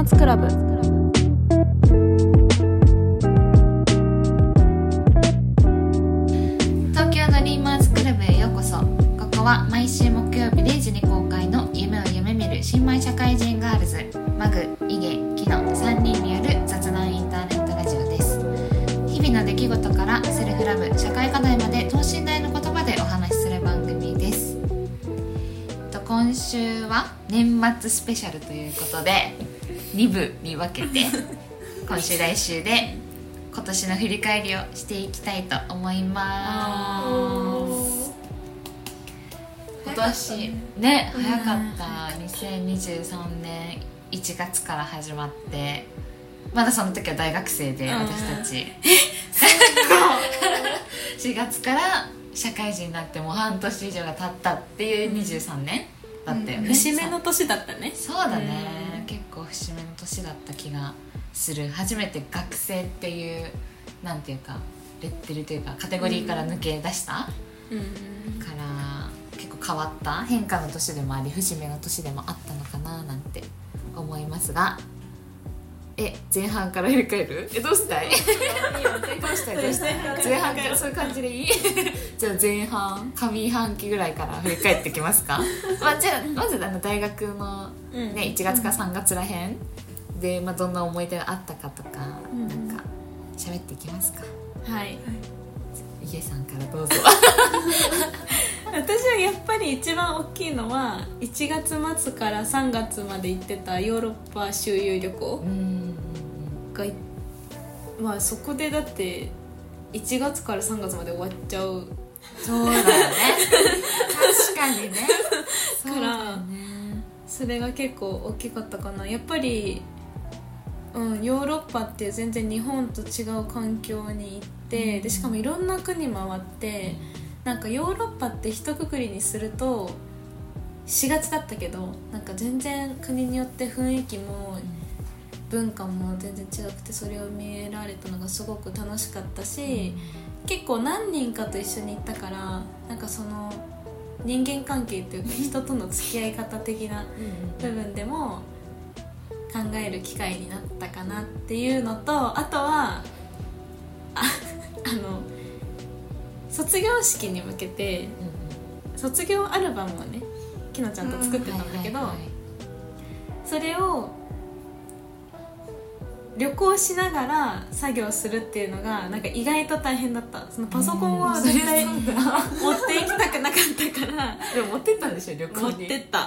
ーツクラブ。東京ドリーマーズクラブへようこそ。ここは毎週木曜日0時に公開の夢を夢見る新米社会人ガールズ。マグ、イゲ、キノ3人による雑談インターネットラジオです。日々の出来事からセルフラブ、社会課題まで等身大の言葉でお話しする番組です。今週は年末スペシャルということで2部に分けて今週来週で今年の振り返りをしていきたいと思います。今年ね早かった。2023年1月から始まってまだその時は大学生でうん。私たち。4 月から社会人になってもう半年以上が経ったっていう23年だったよね、節目の年だったね。そうだね、節目の年だった気がする初めて学生っていうなんていうかレッテルというかカテゴリーから抜け出した、うん。から結構変わった変化の年でもあり節目の年でもあったのかななんて思いますが。え前半から振り返る？えどうしたい？どうしたい？どうしたい？前半から。そういう感じでいい？じゃあ前半上半期ぐらいから振り返ってきますか。まあじゃあまずあの大学のうん。ね、1月か3月らへん。で、まあ、どんな思い出があったかとか、うんなんか喋っていきますか？はい。家さんからどうぞ。私はやっぱり一番大きいのは1月末から3月まで行ってたヨーロッパ周遊旅行うんがいまあそこでだって1月から3月まで終わっちゃう。そうだよね。確かにね。そうだよねそれが結構大きかったかな。やっぱり、うん、ヨーロッパって全然日本と違う環境に行って、でしかもいろんな国回って、なんかヨーロッパって一括りにすると4月だったけどなんか全然国によって雰囲気も文化も全然違くてそれを見えられたのがすごく楽しかったし、結構何人かと一緒に行ったからなんかその人間関係っていうか人との付き合い方的な部分でも考える機会になったかなっていうのとあとはあ あの卒業式に向けて卒業アルバムをねきのちゃんと作ってたんだけど、それを旅行しながら作業するっていうのがなんか意外と大変だった。そのパソコンはうん。絶対そ持っていきたくなかったから。でも持ってったんでしょ旅行に。持ってった。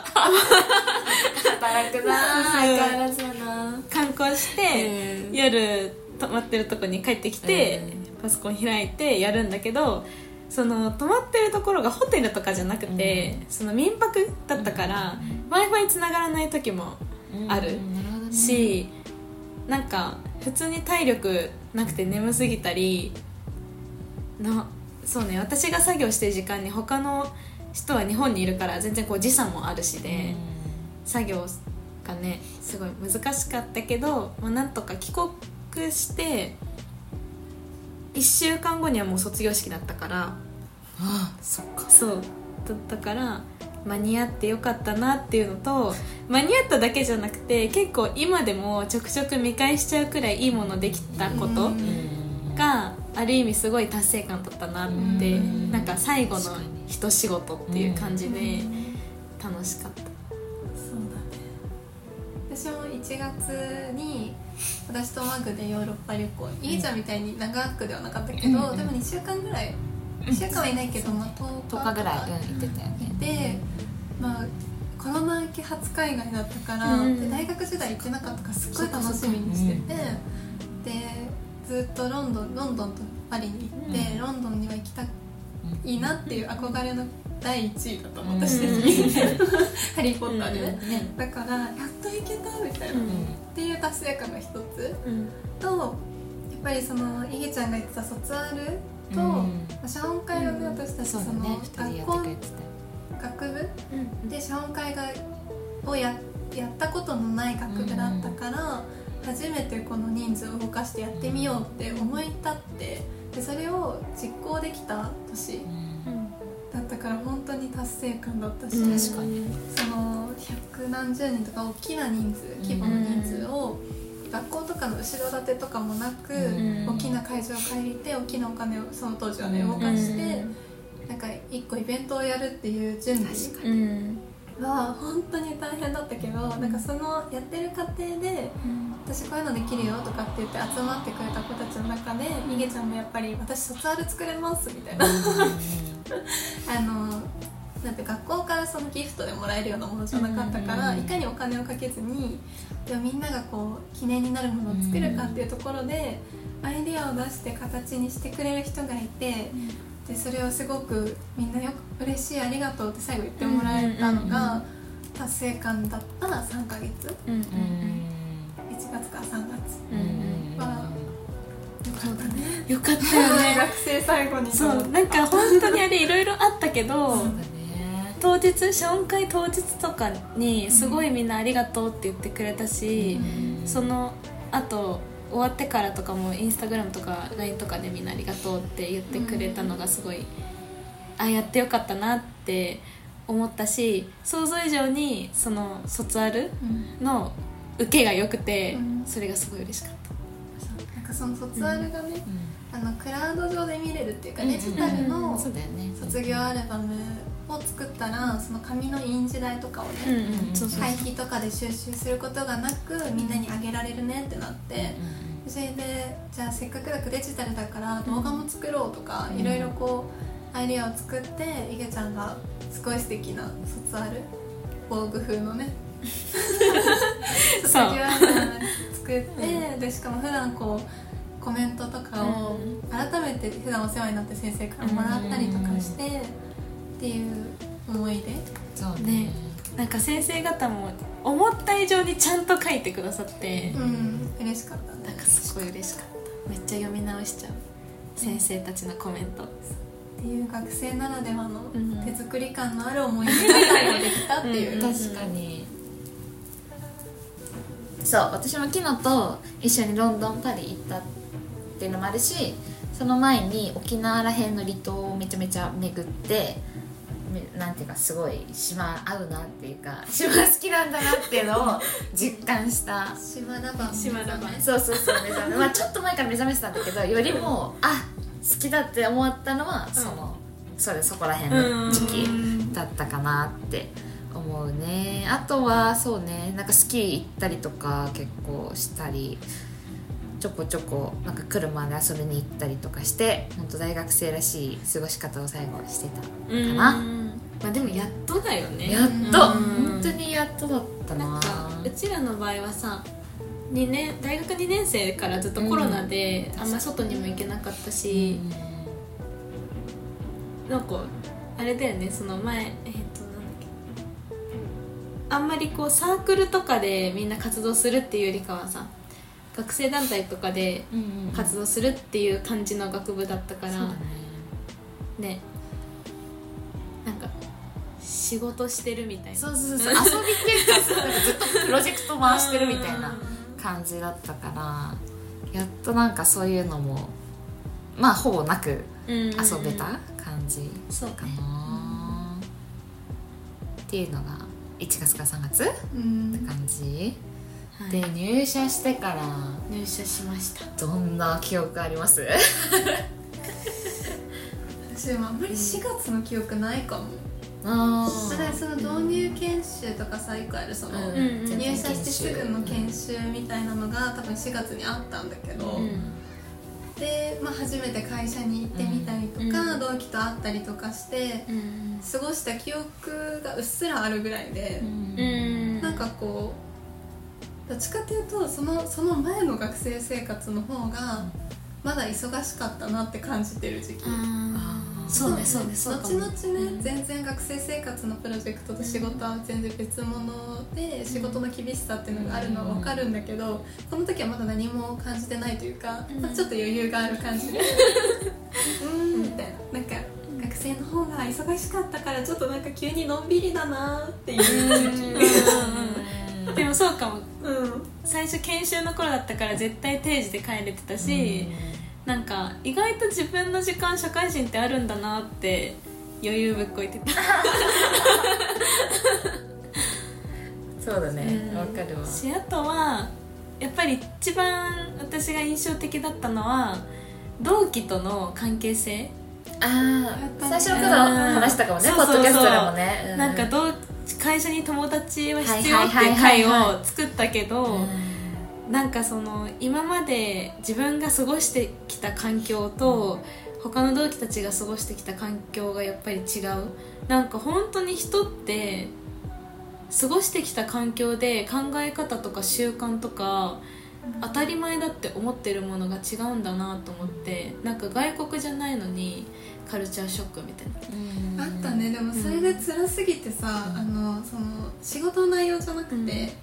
働くな相変わらずだな観光して、うん。夜泊まってるとこに帰ってきて、パソコン開いてやるんだけどその泊まってるところがホテルとかじゃなくて、その民泊だったから、w i f i 繋がらない時もあるうんなんか普通に体力なくて眠すぎたりなそうね私が作業してる時間に他の人は日本にいるから全然こう時差もあるしで。作業がねすごい難しかったけど、まあ、なんとか帰国して1週間後にはもう卒業式だったからああそっかそうだったから間に合ってよかったなっていうのと間に合っただけじゃなくて結構今でもちょくちょく見返しちゃうくらいいいものできたことうん。がある意味すごい達成感だったなってうん。なんか最後の一仕事っていう感じで楽しかった。そうだね。私も1月に私とマグでヨーロッパ旅行。いいちゃんみたいに長くではなかったけど、うんでも2週間ぐらい。2週間はいないけど、まあ、10日10日ぐらい、うん、行ってたよね。でまあコロナ明け初海外だったから、うん。で大学時代行ってなかったからすっごい楽しみにしてて、でずっとロンドンロンドンとパリに行って、ロンドンには行きたいなっていう憧れの第1位だと思ったし、ハリー・ポッターでだからやっと行けたみたいな、うん。っていう達成感が一つ。うん。とやっぱりそのいげちゃんが言ってた卒アルと、うん。まあ謝恩会をね、うん。私たちその、だね。2人やって学校学部？うんで謝恩会がをややったことのない学部だったから、初めてこの人数を動かしてやってみようって思い立ってでそれを実行できた年だったから本当に達成感だったし、うん。確かに。その百何十人とか大きな人数規模の人数を、学校とかの後ろ盾とかもなく、うん大きな会場を借りて大きなお金をその当時はね動かして、なんか一個イベントをやるっていう準備は本当に大変だったけど、なんかそのやってる過程で私こういうのできるよとかって言って集まってくれた子たちの中でいげちゃんもやっぱり私卒アル作れますみたいな。あのなんて学校からそのギフトでもらえるようなものじゃなかったから、うんいかにお金をかけずにでもみんながこう記念になるものを作るかっていうところで、アイデアを出して形にしてくれる人がいて、でそれをすごくみんなよく嬉しいありがとうって最後言ってもらえたのうんうんうんが達成感だった3ヶ月。うんうんうん。1月から3月。うんはよかったね。よかったよね。学生最後に。そうなんか本当にあれいろいろあったけどそうだね。当日謝恩会当日とかにすごいみんなありがとうって言ってくれたし、そのあと終わってからとかもインスタグラムとか LINE とかでみんなありがとうって言ってくれたのがすごい、あやってよかったなって思ったし想像以上にその卒アルうんの受けが良くて、うん。それがすごい嬉しかった。なんかその卒アルがね、あのクラウド上で見れるっていうかうんデジタルの卒業アルバムを作ったらその紙の印字代とかをね、うんそうそう廃棄とかで収集することがなくみんなにあげられるねってなって。それでじゃあせっかくだからデジタルだから動画も作ろうとか、うんいろいろこうアイデアを作っていげちゃんがすごい素敵な卒アル防具風のね。卒業作って、でしかも普段こうコメントとかを改めて普段お世話になって先生からもらったりとかして、っていう思い出？そうね。ね。なんか先生方も思った以上にちゃんと書いてくださって、うん。嬉しかったね。なんかすごい嬉しかった。めっちゃ読み直しちゃう。先生たちのコメント。っていう学生ならではのうん手作り感のある思い出が最後できたっていう、うん。確かに。そう。私も昨日と一緒にロンドンパリ行ったっていうのもあるしその前に沖縄らへんの離島をめちゃめちゃ巡ってめなんていうかすごい島合うなっていうか 島好きなんだなっていうのを実感した。島ラバー島ラバーそうそうそう目覚め、まあ、ちょっと前から目覚めてたんだけどよりもあ好きだって思ったのはその、それそこら辺の時期だったかなって思うね。あとはそうねなんかスキー行ったりとか結構したりちょこちょこなんか車で遊びに行ったりとかして本当大学生らしい過ごし方を最後してたかな、まあでもやっとだよね。やっと。うん。本当にやっとだったな。なんかうちらの場合はさ2年大学2年生からずっとコロナで、あんま外にも行けなかったし、なんかあれだよねその前えっ、となんだっけ。あんまりこうサークルとかでみんな活動するっていうよりかはさ学生団体とかでうんうんうん。活動するっていう感じの学部だったから、そうだね。ね。なんか仕事してるみたいな。そうそうそう 遊びっていうかずっとプロジェクト回してるみたいな感じだったからやっとなんかそういうのもまあほぼなく遊べた感じかそうね。な、っていうのが1月から3月ってうん。感じ、はい。で入社してから入社しました。どんな記憶あります？私もあんまり4月の記憶ないかも。あだからその導入研修とかさ1個あるその、うん。うん入社してすぐの研修みたいなのが多分4月にあったんだけど、うん。で、まあ、初めて会社に行ってみたりとか、うん。同期と会ったりとかしてうん。過ごした記憶がうっすらあるぐらいで、うん。なんかこうどっちかっていうとそのその前の学生生活の方がまだ忙しかったなって感じてる時期。そうねそうね。そうか後も々ね、全然学生生活のプロジェクトと仕事は全然別物で仕事の厳しさっていうのがあるのは分かるんだけどこの時はまだ何も感じてないというか、うん。まあちょっと余裕がある感じで。うーん。みたいな。なんか学生の方が忙しかったからちょっとなんか急にのんびりだなっていう時。期でもそうかも。うん。最初研修の頃だったから絶対定時で帰れてたし、なんか意外と自分の時間社会人ってあるんだなって余裕ぶっこいてた。そうだね。うん。わ、かるわ。しあとはやっぱり一番私が印象的だったのは同期との関係性、ああ最初の頃うん話したかもねポッドキャストでもね、うなんかどう会社に友達は必要はいっていう会はいを作ったけど、なんかその今まで自分が過ごしてきた環境と他の同期たちが過ごしてきた環境がやっぱり違う。なんか本当に人って過ごしてきた環境で考え方とか習慣とか当たり前だって思ってるものが違うんだなと思ってなんか外国じゃないのにカルチャーショックみたいな。うん。あったね。でもそれで辛すぎてさ、あのその仕事の内容じゃなくて、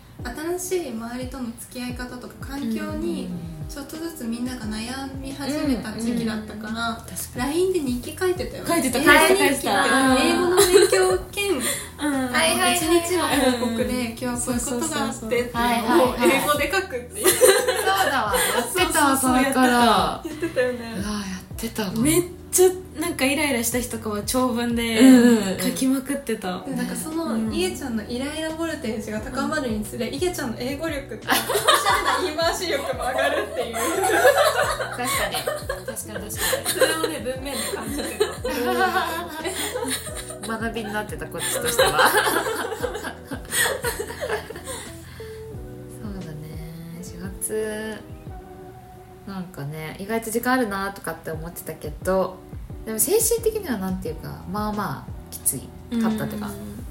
新しい周りとの付き合い方とか環境にちょっとずつみんなが悩み始めた時期だったから、LINE で日記書いてたよね。書いてた。英書いてた。英語の勉強兼 日の報告で今日はこういうことがあってっていうのをはい英語で書くっていう。そうだわ。やってたわそれから。言ってた。よねってたわめっちゃなんかイライラした日とかは長文でうんうんうん。書きまくってた、でなんかその、うん。いげちゃんのイライラボルテージが高まるにつれ、いげちゃんの英語力って おしゃれな言い回し力も上がるっていう。確かに。確かに確かに。それをね文面で感じてた学びになってたこっちとしては。そうだね。4月なんかね意外と時間あるなとかって思ってたけどでも精神的にはなんていうかまあまあきつい。かったっていうか、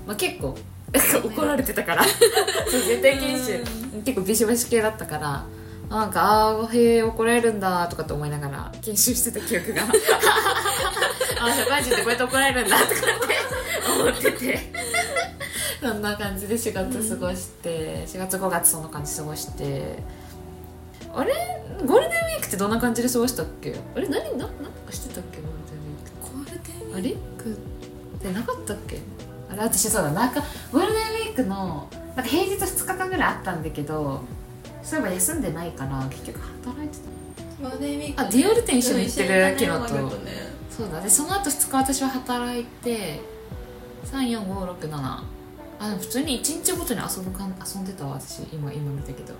まあ、結構怒られてたから。絶対研修結構ビシバシ系だったからなんかああへえ怒られるんだとかって思いながら研修してた記憶が。あ社会人ってこうやって怒られるんだとかって思ってて。そんな感じで4月過ごして、4月5月そんな感じ過ごしてあれゴールデンウィークってどんな感じで過ごしたっけ？あれ何何なんかしてたっけ？ゴールデンウィークゴールデンウィーあれ？クってなかったっけ？あれ私そうだ。なんかゴールデンウィークのなんか平日2日間ぐらいあったんだけどそういえば休んでないから結局働いてたゴールデンウィークあディオール店一緒に行ってるキノと。ね。そうだ。でその後2日私は働いて34567あでも普通に1日ごとに遊ぶかん遊んでたわ私。今今見たけど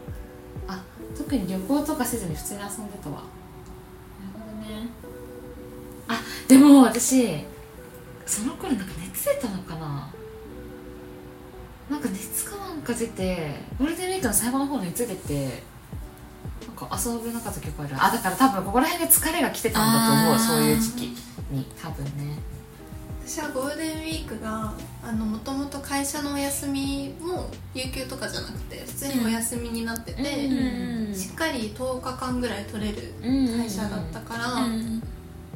あ特に旅行とかせずに普通に遊んでたわなるほどね。あでも私その頃なんか熱出たのかな。なんか熱かなんか出てゴールデンウィークの最後の方に熱出てなんか遊べなかった記憶ある。あだから多分ここら辺で疲れが来てたんだと思うそういう時期に。多分ね私はゴールデンウィークがもともと会社のお休みも有給とかじゃなくて普通にお休みになってて、うんしっかり10日間ぐらい取れる会社だったから、うん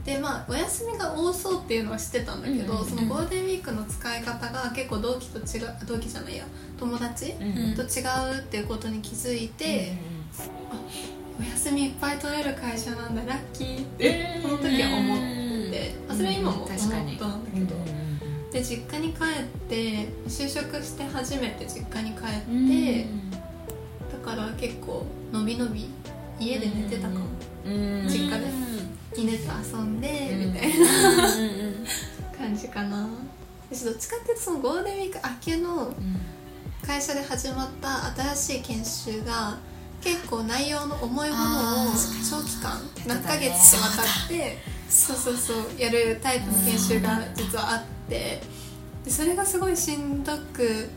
でまあお休みが多そうっていうのは知ってたんだけど、うんそのゴールデンウィークの使い方が結構同期と違う同期じゃないや友達うんと違うっていうことに気づいて、お休みいっぱい取れる会社なんだラッキーってその時は思って、あそれは今も思ったんだけど、で実家に帰って就職して初めて実家に帰って、だから結構のびのび家で寝てたかも、うん実家で犬と遊んでうんみたいな。感じかな。私どっちかっていうとそのゴールデンウィーク明けの会社で始まった新しい研修が結構内容の重いものをあ長期間ー何ヶ月ってわたってそうそうそうやるタイプの研修が実はあってでそれがすごいしんどく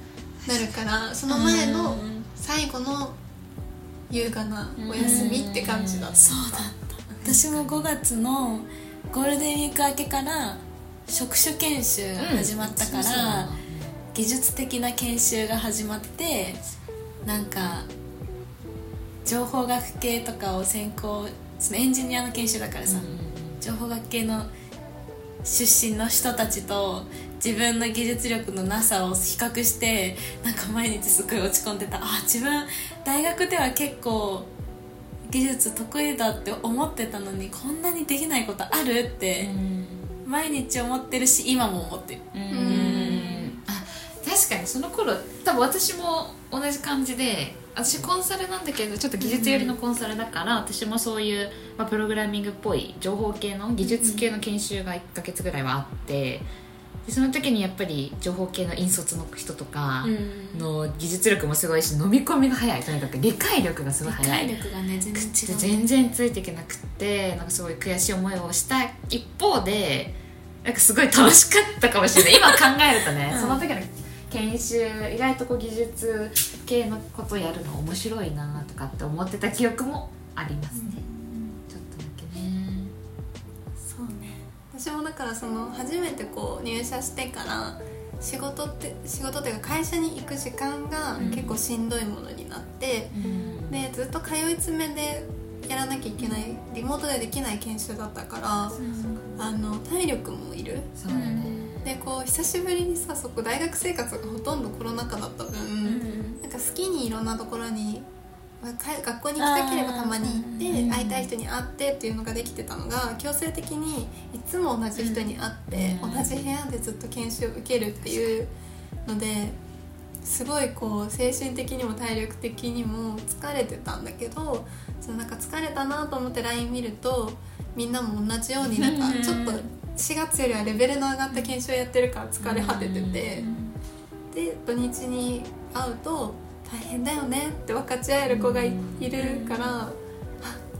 なるからその前の最後の優雅なお休みって感じだった。そうだった。私も5月のゴールデンウィーク明けから職種研修が始まったから、技術的な研修が始まってなんか情報学系とかを専攻そのエンジニアの研修だからさ、情報学系の出身の人たちと自分の技術力のなさを比較してなんか毎日すごい落ち込んでた。あ自分大学では結構技術得意だって思ってたのにこんなにできないことあるって毎日思ってるし今も思ってる。うん。あ確かにその頃多分私も同じ感じで私コンサルなんだけどちょっと技術寄りのコンサルだから、私もそういう、まあ、プログラミングっぽい情報系の技術系の研修が1ヶ月ぐらいはあってでその時にやっぱり情報系の引率の人とかうん。の技術力もすごいし飲み込みが早い。とにかく理解力がすごい理早い。解力がね全然違う。全然ついていけなくってなんかすごい悔しい思いをした一方でなんかすごい楽しかったかもしれない。今考えるとね、うん。その時の研修意外とこう技術系のことやるの面白いなとかって思ってた記憶もありますね、ちょっとだけね。そうね。私もだからその初めてこう入社してから仕事って仕事っていうか会社に行く時間がうん。結構しんどいものになって、でずっと通い詰めでやらなきゃいけないリモートでできない研修だったからあの体力もいる。そうだね、でこう久しぶりにさそこ大学生活がほとんどコロナ禍だった分、うん。なんか好きにいろんなところにまあか学校に行きたければたまに行って会いたい人に会ってっていうのができてたのが強制的にいつも同じ人に会って、うん。同じ部屋でずっと研修を受けるっていうのですごいこう精神的にも体力的にも疲れてたんだけどそのなんか疲れたなと思って LINE 見るとみんなも同じようになんかちょっと4月よりはレベルの上がった研修をやってるから疲れ果ててて。で土日に会うと大変だよねって分かち合える子がいいるからあ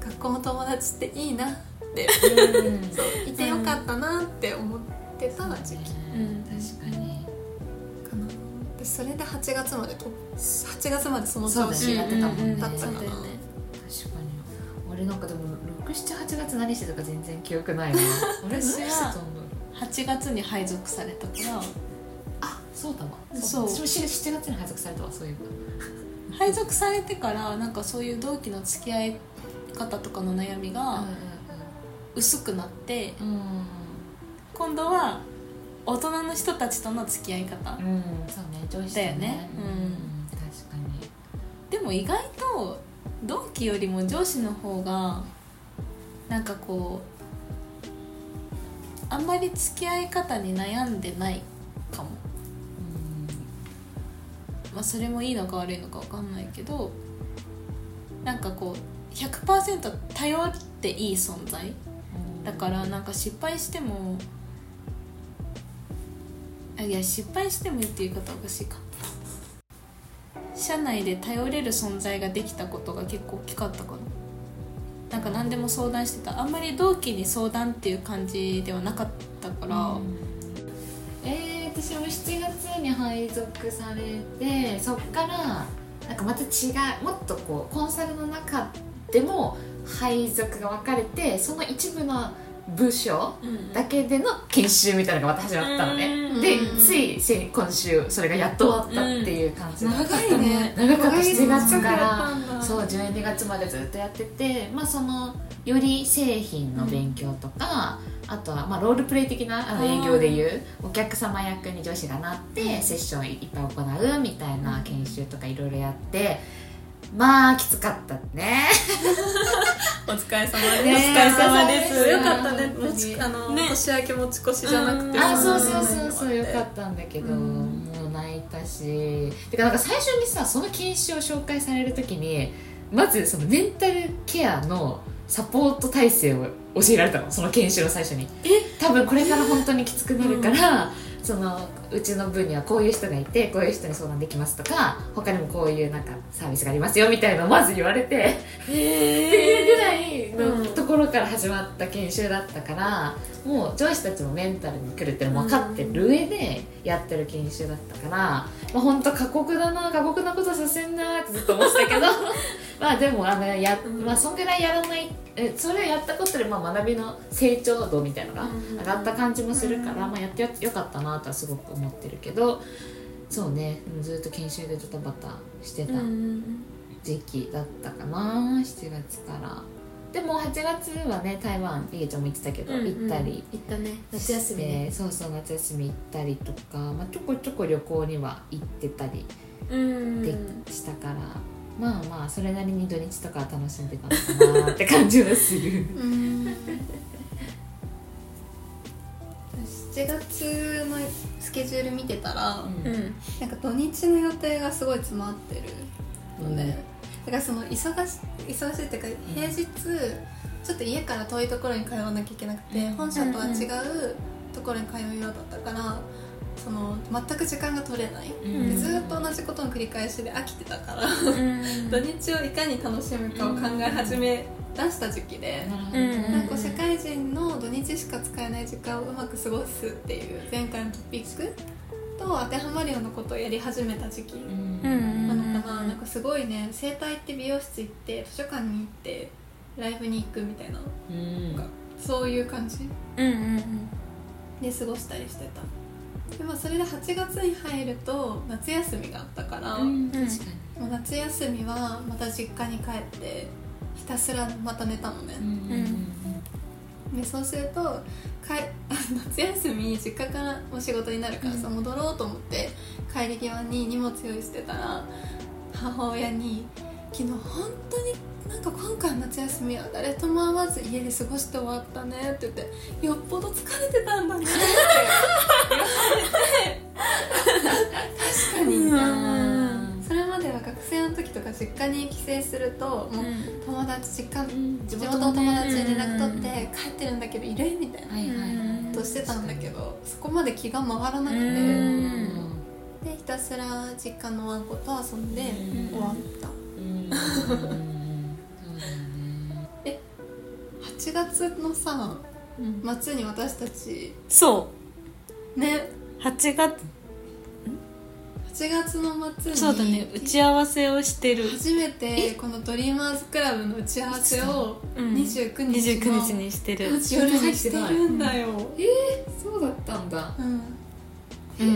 学校の友達っていいなって。うん。そういてよかったなって思ってた時期。うん。確かに。かな。でそれで8月までと8月までその調子やってたもんね。だったかな、確かに。俺なんかでも678月何してたか全然記憶ないな俺何してたんだろう 8月に配属されたから。あそうだわ。そう。私も7月に配属されたわそういう配属されてからなんかそういう同期の付き合い方とかの悩みが薄くなってうん。うん今度は大人の人たちとの付き合い方うん、うん、そうね上司とだよね。ううんん。確かに。でも意外と同期よりも上司の方がなんかこうあんまり付き合い方に悩んでないかも。まあそれもいいのか悪いのか分かんないけどなんかこう100%頼っていい存在。うんだからなんか失敗してもあいや失敗してもいいっていう言い方はおかしいか。社内で頼れる存在ができたことが結構大きかったかななんか何でも相談してた。あんまり同期に相談っていう感じではなかったから、えー、私も7月に配属されてそっからなんかまた違うもっとこうコンサルの中でも配属が分かれてその一部の部署だけでの研修みたいなのがまた始まったのね。うんでつい先今週それがやっと終わったっていう感じだった。長いね。長かった。7月からそう12月までずっとやっててまあそのより製品の勉強とか、あとはまあロールプレイ的なあの営業でいうお客様役に上司がなってセッションいっぱい行うみたいな研修とかいろいろやってまあきつかったね。お疲れ様です、ねお疲れ様です。よかったね。本当に。持ちあの、ね。年明け持ち越しじゃなくてあそうさそうそうそうよかったんだけど、うん。もう泣いたしてかなんか最初にさその研修を紹介される時にまずそのメンタルケアのサポート体制を教えられたのその研修の最初に。多分これから本当にきつくなるから、そのうちの部にはこういう人がいてこういう人に相談できますとか他にもこういうなんかサービスがありますよみたいなのをまず言われてっていうぐらいのところから始まった研修だったから、もう上司たちもメンタルに来るってのも分かってる上でやってる研修だったから、まあ、本当過酷だな過酷なことさせんなってずっと思ってたけどまあでもあのや、まあ、そんぐらいやらないえそれやったことでまあ学びの成長度みたいなのが上がった感じもするから、まあ、やってよよかったなとはすごく思ってるけどそうねずっと研修でドタバタしてた時期だったかな7月から。でも8月はね台湾りげちゃんも行ってたけど、うんうん。行ったり行ったね。夏休みね。そうそう夏休み行ったりとか、まあ、ちょこちょこ旅行には行ってたりうん。でしたから、まあまあそれなりに土日とかは楽しんでたのかなって感じはする。うん。7月のスケジュール見てたら、うん。うんなんか土日の予定がすごい詰まってるので、だからその忙し忙しいっていうか平日ちょっと家から遠いところに通わなきゃいけなくて、うん。本社とは違うところに通うようだったからその全く時間が取れない、うん。でずっと同じことの繰り返しで飽きてたから。うん。土日をいかに楽しむかを考え始め出した時期で。なんか社会人の土日しか使えない時間をうまく過ごすっていう前回のトピックと当てはまるようなことをやり始めた時期。うん。うんなのかな,、なんかすごいね整体行って美容室行って図書館に行ってライブに行くみたいなうんなん。かそういう感じうんうん。で過ごしたりしてたでもそれで8月に入ると夏休みがあったから、うん確かにもう夏休みはまた実家に帰ってひたすらまた寝たのね、でそうするとかい 夏休み実家からお仕事になるからさ、戻ろうと思って帰り際に荷物用意してたら母親に「昨日本当になんか今回の夏休みは誰とも会わず家で過ごして終わったね」って言って「よっぽど疲れてたんだね」って。言われて確かに、うん。それまでは学生の時とか実家に帰省するともう友達実家地元の友達に連絡取って帰ってるんだけどいるみたいなはいはいはい。ことしてたんだけどそこまで気が回らなくて。うん。でひたすら実家のワンコと遊んでうん。終わった8月のさうん。末に私たちそね。う8月。8月の末にそうだね。打ち合わせをしてる。初めてこのドリーマーズクラブの打ち合わせをうん。29日の29日にしてる。夜にしてるんだよ、そうだったんだ。うん。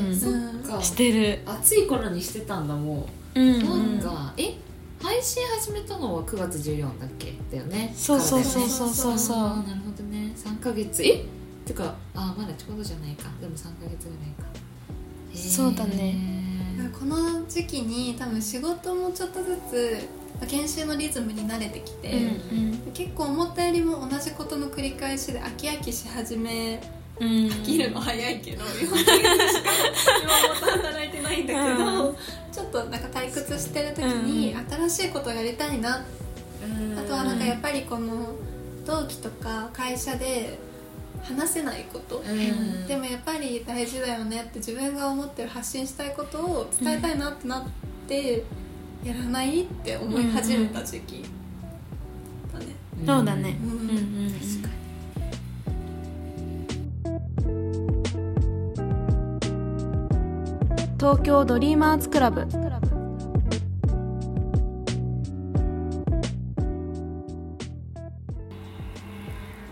うん。そっうんか。してる。暑い頃にしてたんだもう。うん。なんかえ？配信始めたのは9月14だっけ？だよね？そうそうそうそうそう。そうなるほどね。3ヶ月。え？てかあーまだちょうどじゃないか。でも3ヶ月ぐらいか。そうだね。この時期に多分仕事もちょっとずつまあ研修のリズムに慣れてきて、うん結構思ったよりも同じことの繰り返しで飽き飽きし始めうん。飽きるの早いけど、4ヶ月しか 今も働いてないんだけど、うんちょっとなんか退屈してる時に新しいことをやりたいな、あとはなんかやっぱりこの同期とか会社で話せないこと、うん。でもやっぱり大事だよねって自分が思ってる発信したいことを伝えたいなってなって、やらないって思い始めた時期だね、そうだね。うん。うんうん確か東京ドリーマーズクラブ。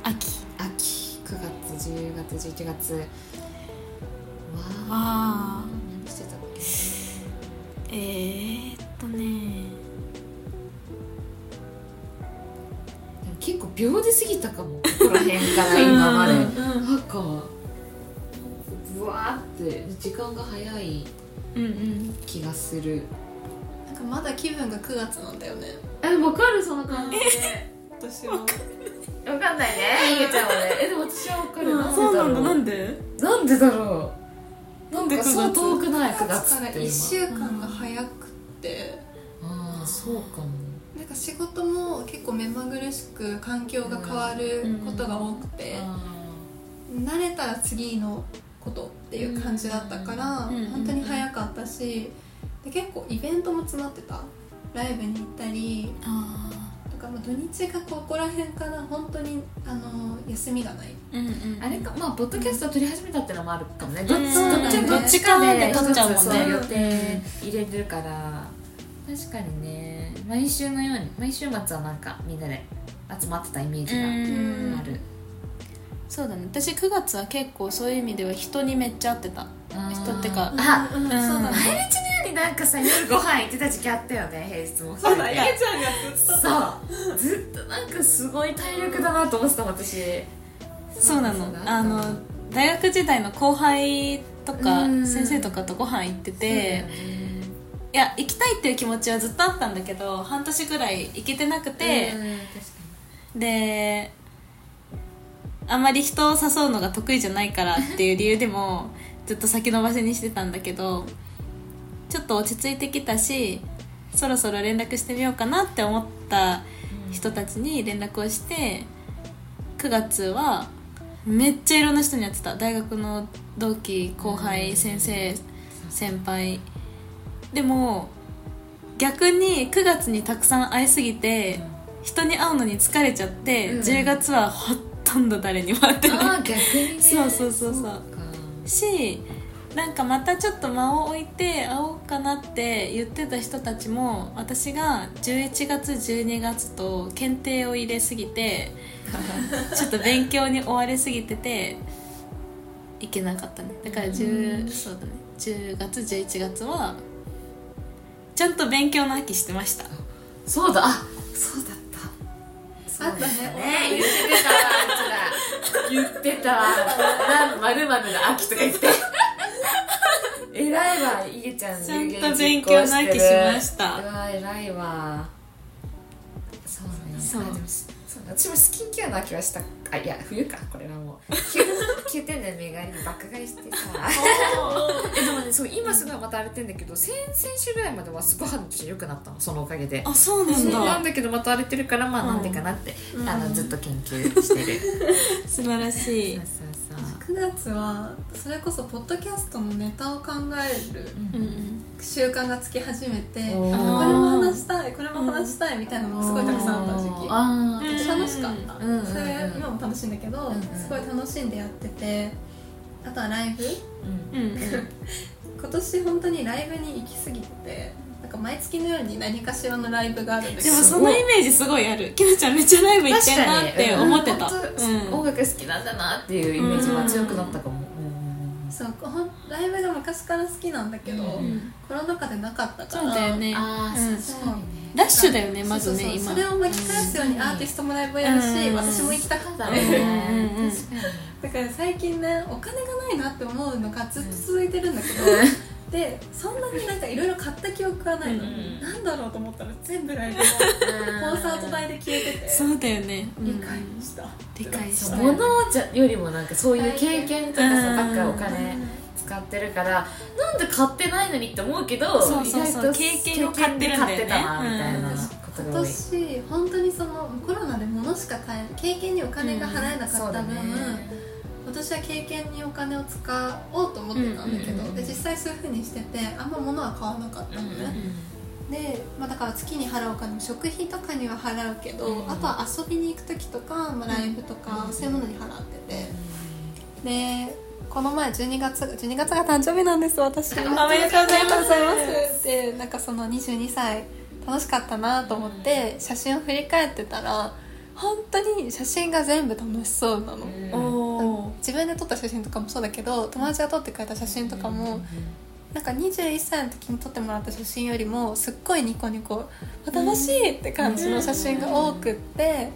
秋秋。9月10月11月。わあ。あ何してたっけえー、っとね。結構秒で過ぎたかも。ここら辺から 今まで。うんなんかぶわーって時間が早いうんうん。気がする。なんかまだ気分が9月なんだよね。えわかるその感じ。私はわかんないね。ゆうちゃんはね。えでも私はわかる。なんでだろう。なんで？なんでだろう。なんなんで9月。かそう遠くない9 9月月からって今1週間が早くって。ああそうかも。なんか仕事も結構目まぐるしく環境が変わることが多くて、あ慣れたら次のことっていう感じだったから、うん本当に早かったしで結構イベントも詰まってた。ライブに行ったりあとか、まあ、土日がここら辺から本当にあの休みがない。ーうんうん。あれかまあポッドキャスト撮り始めたってのもあるかもね。どっちうん。どっちうんどっちかでどっちかで撮っちゃうもんね予定入れてるから。確かにね。毎週のように毎週末はなんかみんなで集まってたイメージうんがあるそうだね。私9月は結構そういう意味では人にめっちゃ会ってた。人ってかあうん。うん。ん。そうだね。毎日のようになんかさ夜ご飯行ってた時期あったよね平日も。そうだね。ゆうちゃんがずっとそう。ずっとなんかすごい体力だなと思ってた私。そうなの。あの大学時代の後輩とかうん。先生とかとご飯行っててね。いや行きたいっていう気持ちはずっとあったんだけど半年ぐらい行けてなくてであんまり人を誘うのが得意じゃないからっていう理由でもずっと先延ばしにしてたんだけどちょっと落ち着いてきたしそろそろ連絡してみようかなって思ったに人たちに連絡をして9月はめっちゃいろんな人にやってた。大学の同期後輩先生先輩。でも逆に9月にたくさん会いすぎて人に会うのに疲れちゃって、うん。10月はほとんど誰にも会ってないああ逆にね。そうそうそうそう。か。しなんかまたちょっと間を置いて会おうかなって言ってた人たちも私が11月12月と検定を入れすぎて ちょっと勉強に追われすぎてていけなかったね。だから10、そうだね。10月11月はちゃんと勉強の秋してました。そうだ。あそうだあったね。ね言ってたわあいつら。言ってた。わまるまるの秋とか言って。偉いわいげちゃんちゃんと勉強の秋しました。うわ偉いわ。そうそう私もスキンケアの秋はした。あいや冬か。これはもう。9, 9点で目がりに爆買いしてさ。えでもねそう今すごいまた荒れてんだけど先々週ぐらいまではすごい肌の調子良くなったの。そのおかげで。あそうなんそうなだんだけどまた荒れてるからまあなんでかなって、うん。あのずっと研究してる。素晴らしい。そうそうそう9月はそれこそポッドキャストのネタを考えるうんうん。習慣がつき始めておー。これも話したいこれも話したいみたいなのがすごいたくさんあった時期。楽しかった、うんうんうん。それ今も楽しいんだけど、うんうん。すごい楽しんでやっててあとはライブ。うんうん。う ん今年本当にライブに行き過ぎてか毎月のように何かしらのライブがあるんだけど。でもそのイメージすごいある。きなちゃんめっちゃライブ行ってんなって思ってた、確かにうん。うん音楽好きなんだなっていうイメージは強くなったかも、うん。そうほんライブが昔から好きなんだけど、うんコロナ禍でなかったから。そうだよね。ああ、うん。確かにね。ラッシュだよねまずねそうそうそう。今。それを巻き返すようにアーティストもライブをやるし、うん。私も行きたかったそうんうん確かに。だから最近ねお金がないなって思うのがずっと続いてるんだけど、でそんなになんかいろいろ買った記憶はないの、うんなんだろうと思ったら全部ライブのコンサート代で消えてて。そうだよね、理解した、理解した。物じゃよりもなんかそういう経験とかさうんばっかお金使ってるからなんで買ってないのにって思うけどそうそうそう。意外と経験を買ってるんだよね。経験で買ってたなみたいな今年本当にそのコロナで物しか買え経験にお金が払えなかった分、今年は経験にお金を使おうと思ってたんだけど、で実際そういう風にしててあんま物は買わなかったのね、で、まあ、だから月に払うお金も食費とかには払うけど、うんあとは遊びに行く時とか、まあ、ライブとか、うんそういうものに払ってて。でこの前12月12月が誕生日なんです私 おめでとうございます。ありがとうございますでなんかその22歳楽しかったなと思って写真を振り返ってたら本当に写真が全部楽しそうなの、自分で撮った写真とかもそうだけど友達が撮ってくれた写真とかも、なんか21歳の時に撮ってもらった写真よりもすっごいニコニコあ楽しいって感じの写真が多くって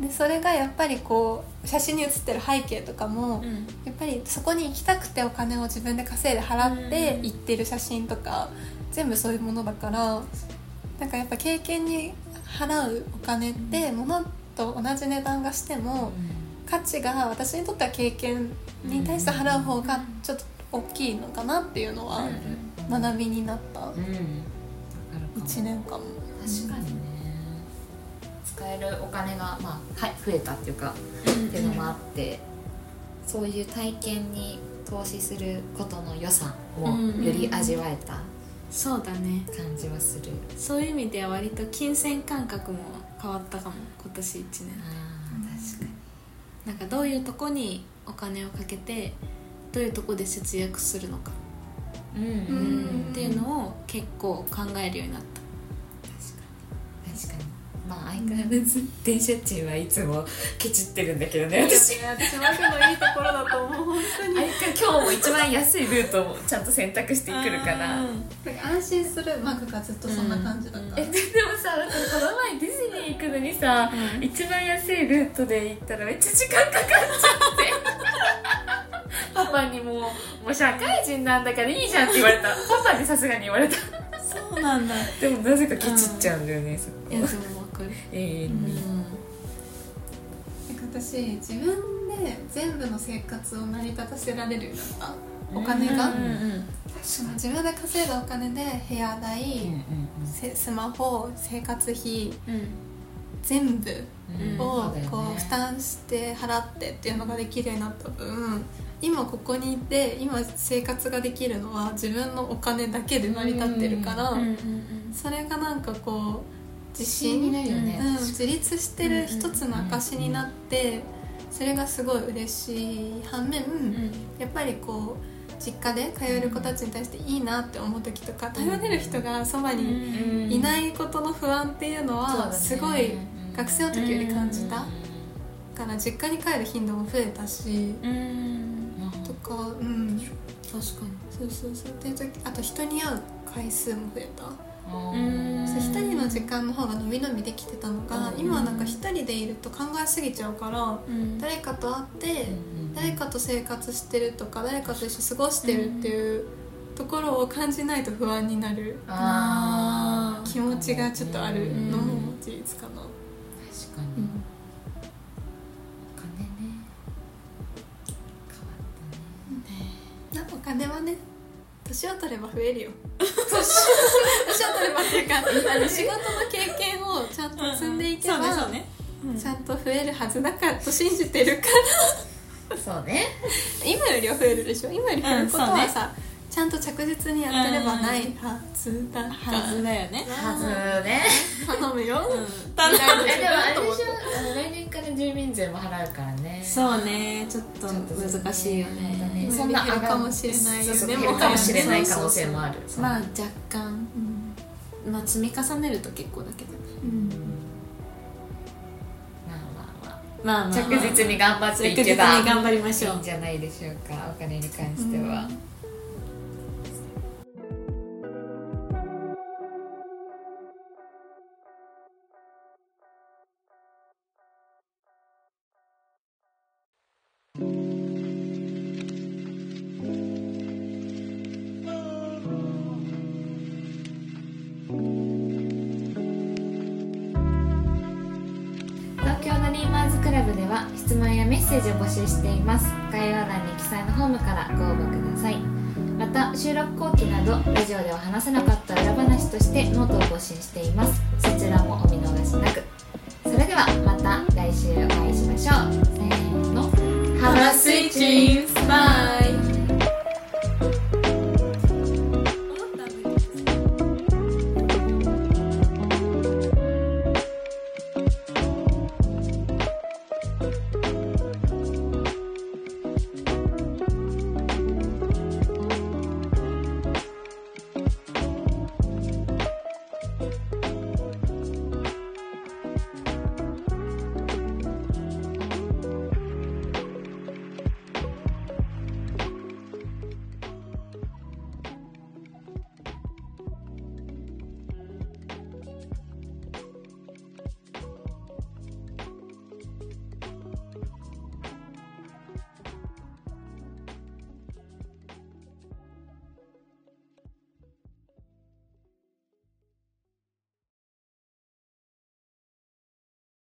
でそれがやっぱりこう写真に写ってる背景とかもうん。やっぱりそこに行きたくてお金を自分で稼いで払ってうん。行ってる写真とか全部そういうものだからなんかやっぱ経験に払うお金って物と同じ値段がしても価値が私にとっては経験に対して払う方がちょっと大きいのかなっていうのは学びになったうん、わかるかも。1年間も。確かに。ね使えるお金が、まあ、はい、増えたっていうか、うんっていうのもあってそういう体験に投資することの良さもうんより味わえたそうだね。感じはする、そういう意味では割と金銭感覚も変わったかも今年1年なんかどういうとこにお金をかけてどういうとこで節約するのか。うんうん。っていうのを結構考えるようになった。確かに。まあ相変わらず電車賃はいつもケチってるんだけどね私。私マグのいいところだと思うに。今日も一番安いルートをちゃんと選択してくるから。安心するマグがずっとそんな感じだった、えでもさだからこの前ディズニー行くのにさ、うん。一番安いルートで行ったらめっちゃ時間かかっちゃって。パパにもう「もう社会人なんだからいいじゃん」って言われた。パパにさすがに言われた。そうなんだ。いでもなぜかケチっちゃうんだよね、そこ。やでも分かる。永遠うに、ん。なんか私自分で全部の生活を成り立たせられるようになったお金が、うんうんその自分で稼いだお金で部屋代、うんうんせスマホ生活費うん。全部うん。をこう負担して払ってっていうのができるようになった分今ここにいて今生活ができるのは自分のお金だけで成り立ってるから、それがなんかこう自自信に信、なるよね、うん、自立してる一つの証になってそれがすごい嬉しい反面、うん。やっぱりこう実家で通える子たちに対していいなって思う時とか頼れる人がそばにうん。いないことの不安っていうのはすごい学生の時より感じた。から実家に帰る頻度も増えたしうん。とかうん。確かに。そうそうそう。っていう時あと人に会う回数も増えた。うんそう一人の時間の方が伸び伸びできてたのがうん。今はなんか一人でいると考えすぎちゃうからうん。誰かと会って誰かと生活してるとか誰かと一緒に過ごしてるっていうところを感じないと不安になる。あー。気持ちがちょっとあるのも事実かな。確かに、お金ね。変わったね。なお金はね年を取れば増えるよ。年を取ればっていうかあの仕事の経験をちゃんと積んでいけば、そうねちゃんと増えるはずだからと信じてるかそうね。ら今よりは増えるでしょ？今より増えることうんそうね。はさ、ちゃんと着実にやってればないはずだはずだよね。はずね。頼むよ、頼むえでもあれでしょ来年から住民税も払うからね。そうね。ちょっと難しいよね。うんねそんな減るかもしれないよね。もかもしれない可能性もある。まあ若干。まあ積み重ねると結構だけどうん。まあまあ着実に頑張ってい着実にけば頑張りましょいう。いんじゃないでしょうか。お金に関しては、東質問やメッセージを募集しています。概要欄に記載のホームからご応募ください。また収録後期などラジオでは話せなかった裏話としてノートを更新しています。そちら